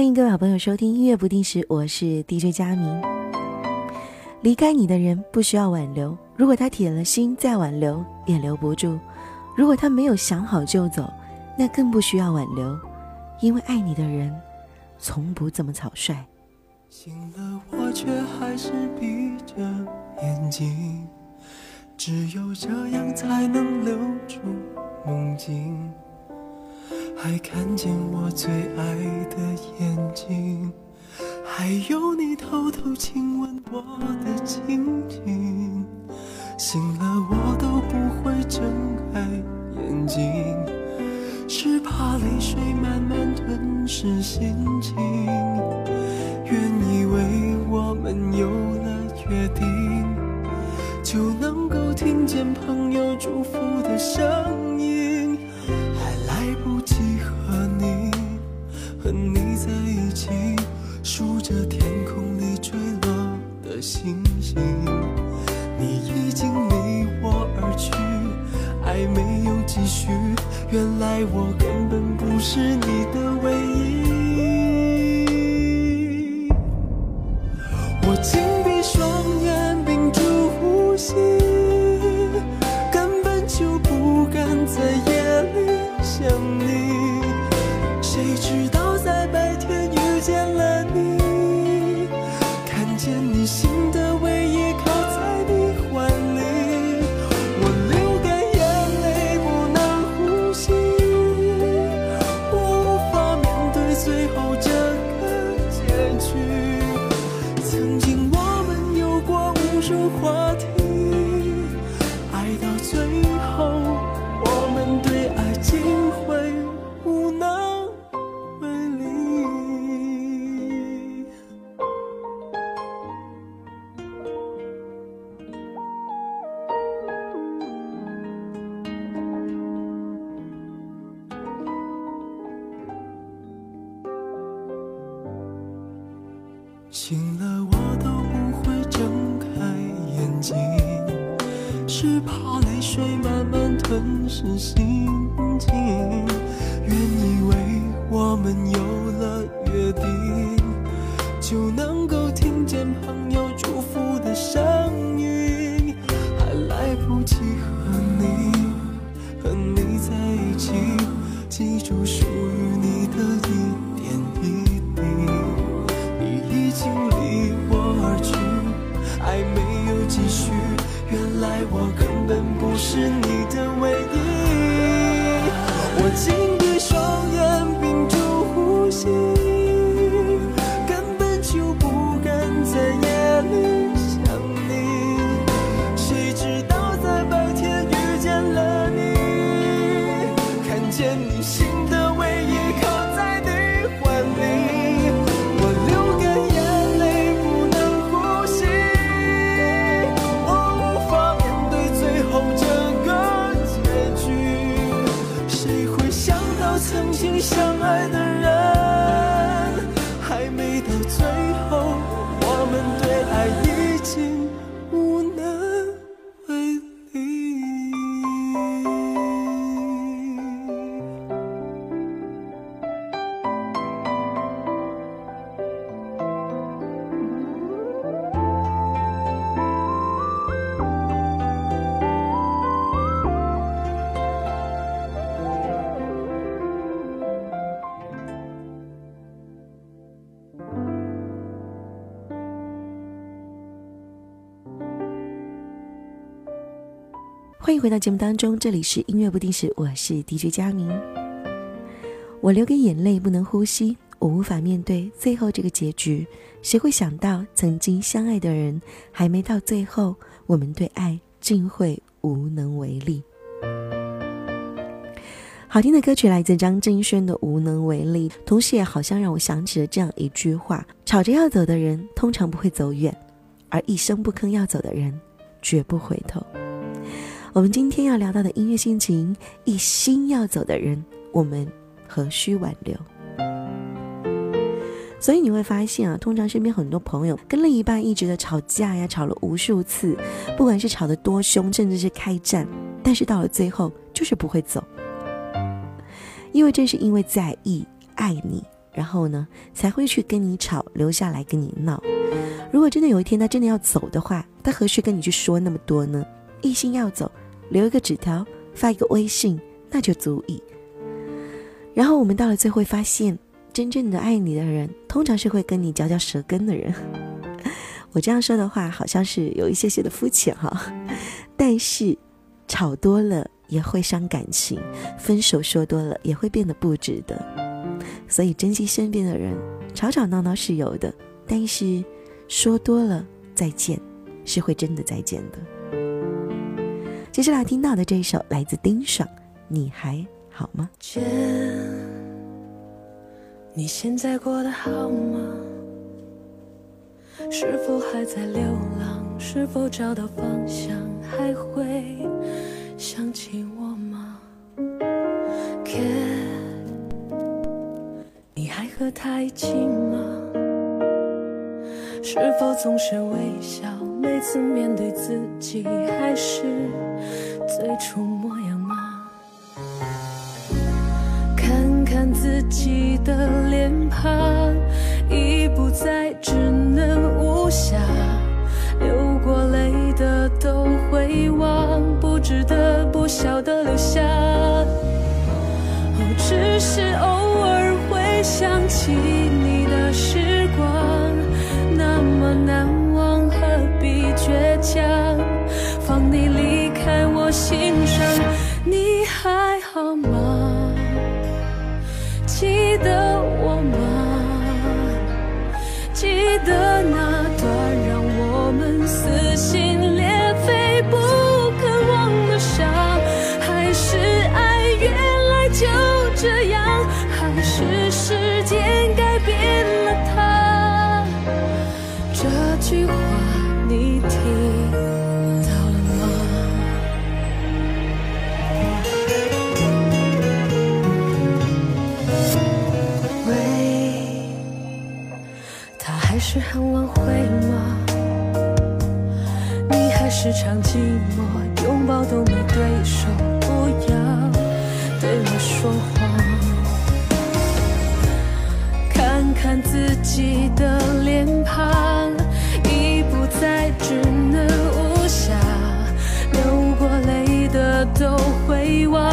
欢迎各位好朋友收听音乐不定时，我是 DJ 佳明。离开你的人不需要挽留，如果他铁了心再挽留也留不住；如果他没有想好就走，那更不需要挽留，因为爱你的人从不这么草率。醒了，我却还是闭着眼睛，只有这样才能留住梦境。还看见我最爱的眼睛，还有你偷偷亲吻我的情景。醒了我都不会睁开眼睛，是怕泪水慢慢吞噬心情。原以为我们有了约定，就能够听见朋友祝福的声音，我根本不是你。醒了，我都不会睁开眼睛，是怕泪水慢慢吞噬心情。原以为我们有了约定，就能够听见朋友祝福的声音，还来不及和你和你在一起，记住属于你的是你的欢迎回到节目当中，这里是音乐不定时，我是 DJ 佳明。我流给眼泪，不能呼吸，我无法面对最后这个结局。谁会想到，曾经相爱的人，还没到最后，我们对爱竟会无能为力。好听的歌曲来自张敬轩的《无能为力》，同时也好像让我想起了这样一句话：吵着要走的人，通常不会走远；而一声不吭要走的人，绝不回头。我们今天要聊到的音乐心情，一心要走的人，我们何须挽留？所以你会发现啊，通常身边很多朋友跟另一半一直的吵架呀，吵了无数次，不管是吵得多凶，甚至是开战，但是到了最后就是不会走，因为正是因为在意、爱你，然后呢才会去跟你吵，留下来跟你闹。如果真的有一天他真的要走的话，他何须跟你去说那么多呢？一心要走，留一个纸条，发一个微信，那就足以。然后我们到了最后发现，真正的爱你的人，通常是会跟你嚼嚼舌根的人。我这样说的话，好像是有一些些的肤浅哈，但是吵多了也会伤感情，分手说多了也会变得不值得。所以珍惜身边的人，吵吵闹闹是有的，但是说多了再见，是会真的再见的。接下来听到的这一首来自丁爽，你还好吗？姐，你现在过得好吗？是否还在流浪？是否找到方向？还会想起我吗？Cat，你还和他一起吗？是否总是微笑？每次面对自己，还是最初模样吗？看看自己的脸庞，已不再稚嫩无瑕，流过泪的都会忘，不值得不晓得留下。哦，只是偶尔会想起你的时光，那么难忘，想？放你离开我心上，你还好吗？记得我吗？记得那段让我们撕心裂肺不肯忘的伤，还是爱原来就这样，还是时间改变了它？这句话是很挽回吗？你还是常寂寞，拥抱都没对手，不要对我说谎。看看自己的脸庞，已不再稚嫩无瑕，流过泪的都会忘，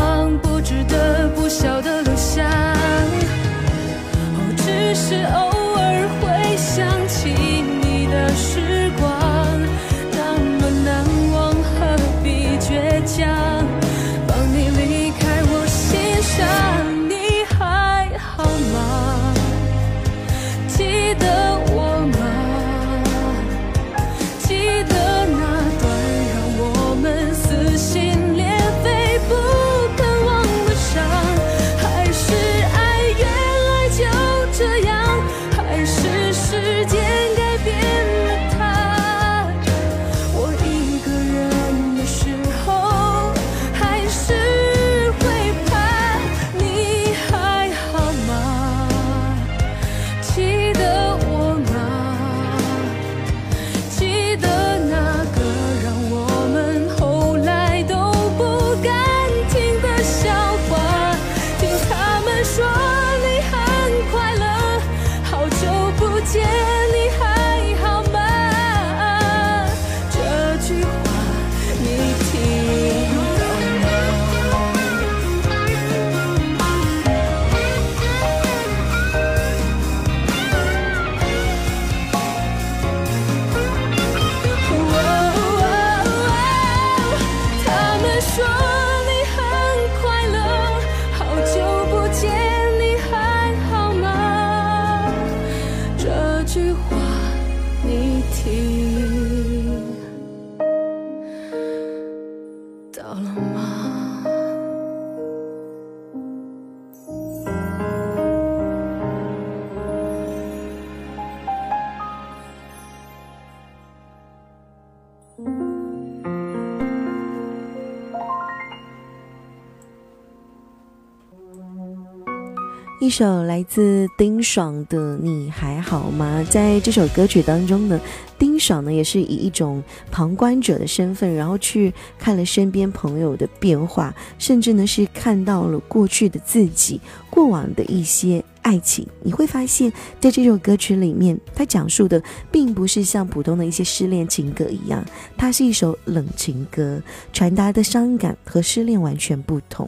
一首来自丁爽的《你还好吗》。在这首歌曲当中呢，丁爽呢也是以一种旁观者的身份，然后去看了身边朋友的变化，甚至呢是看到了过去的自己、过往的一些爱情。你会发现在这首歌曲里面，它讲述的并不是像普通的一些失恋情歌一样，它是一首冷情歌，传达的伤感和失恋完全不同。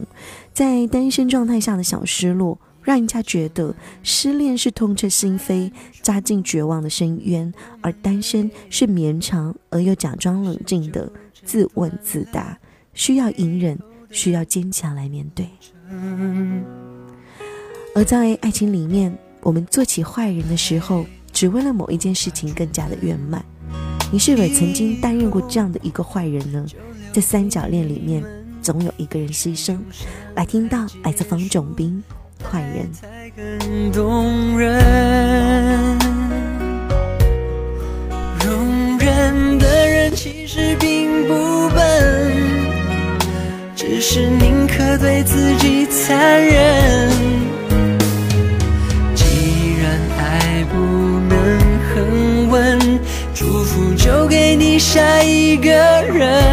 在单身状态下的小失落。让人家觉得失恋是痛彻心扉、扎进绝望的深渊，而单身是绵长而又假装冷静的自问自答，需要隐忍，需要坚强来面对。而在爱情里面，我们做起坏人的时候，只为了某一件事情更加的圆满。你是否曾经担任过这样的一个坏人呢？在三角恋里面，总有一个人牺牲。来听到来自方炯斌。坏人才更动人，容忍的人其实并不笨，只是宁可对自己残忍。既然爱不能恒温，祝福就给你下一个人。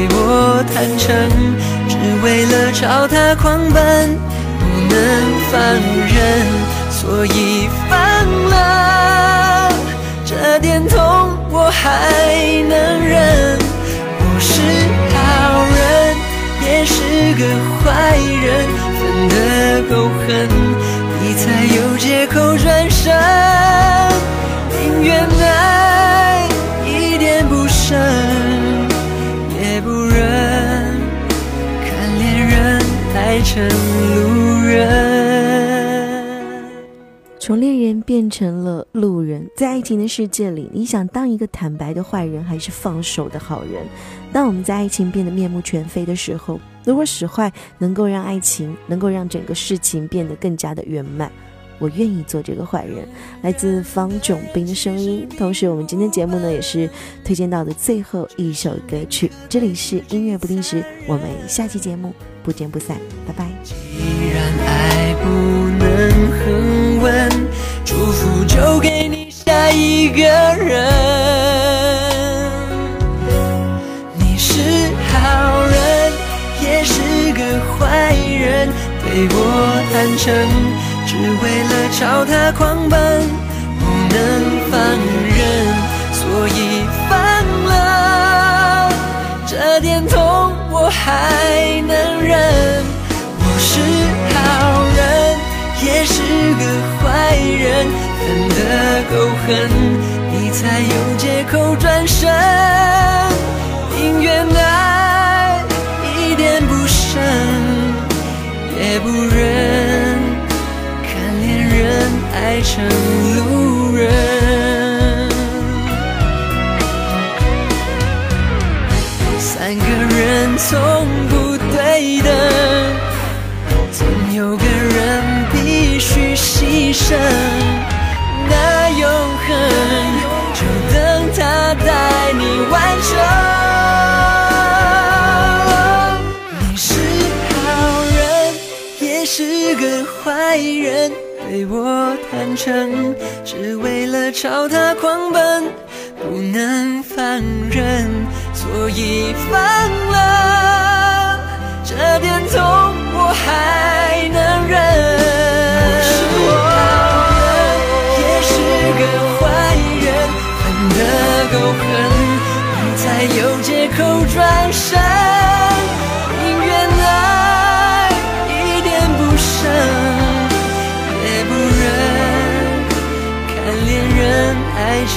对我坦诚，只为了朝他狂奔，不能放任，所以放了。这点痛我还能忍。我是好人，也是个坏人，分得够狠，你才有借口转从恋人变成了路人。在爱情的世界里，你想当一个坦白的坏人，还是放手的好人？当我们在爱情变得面目全非的时候，如果使坏能够让爱情，能够让整个事情变得更加的圆满。我愿意做这个坏人，来自方炯斌的声音。同时，我们今天节目呢也是推荐到的最后一首歌曲。这里是音乐不定时，我们下期节目不见不散，拜拜。既然爱不能坦诚。只为了朝他狂奔，不能放任，所以放了。这点痛我还能忍。我是好人，也是个坏人，分得够狠，你才有借口转身。宁愿爱爱成路人，三个人从不对等，总有个人必须牺牲。那永恒，就等他带你完成。你是好人，也是个坏人。对我坦诚，只为了朝他狂奔，不能放任，所以放了。这点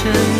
爱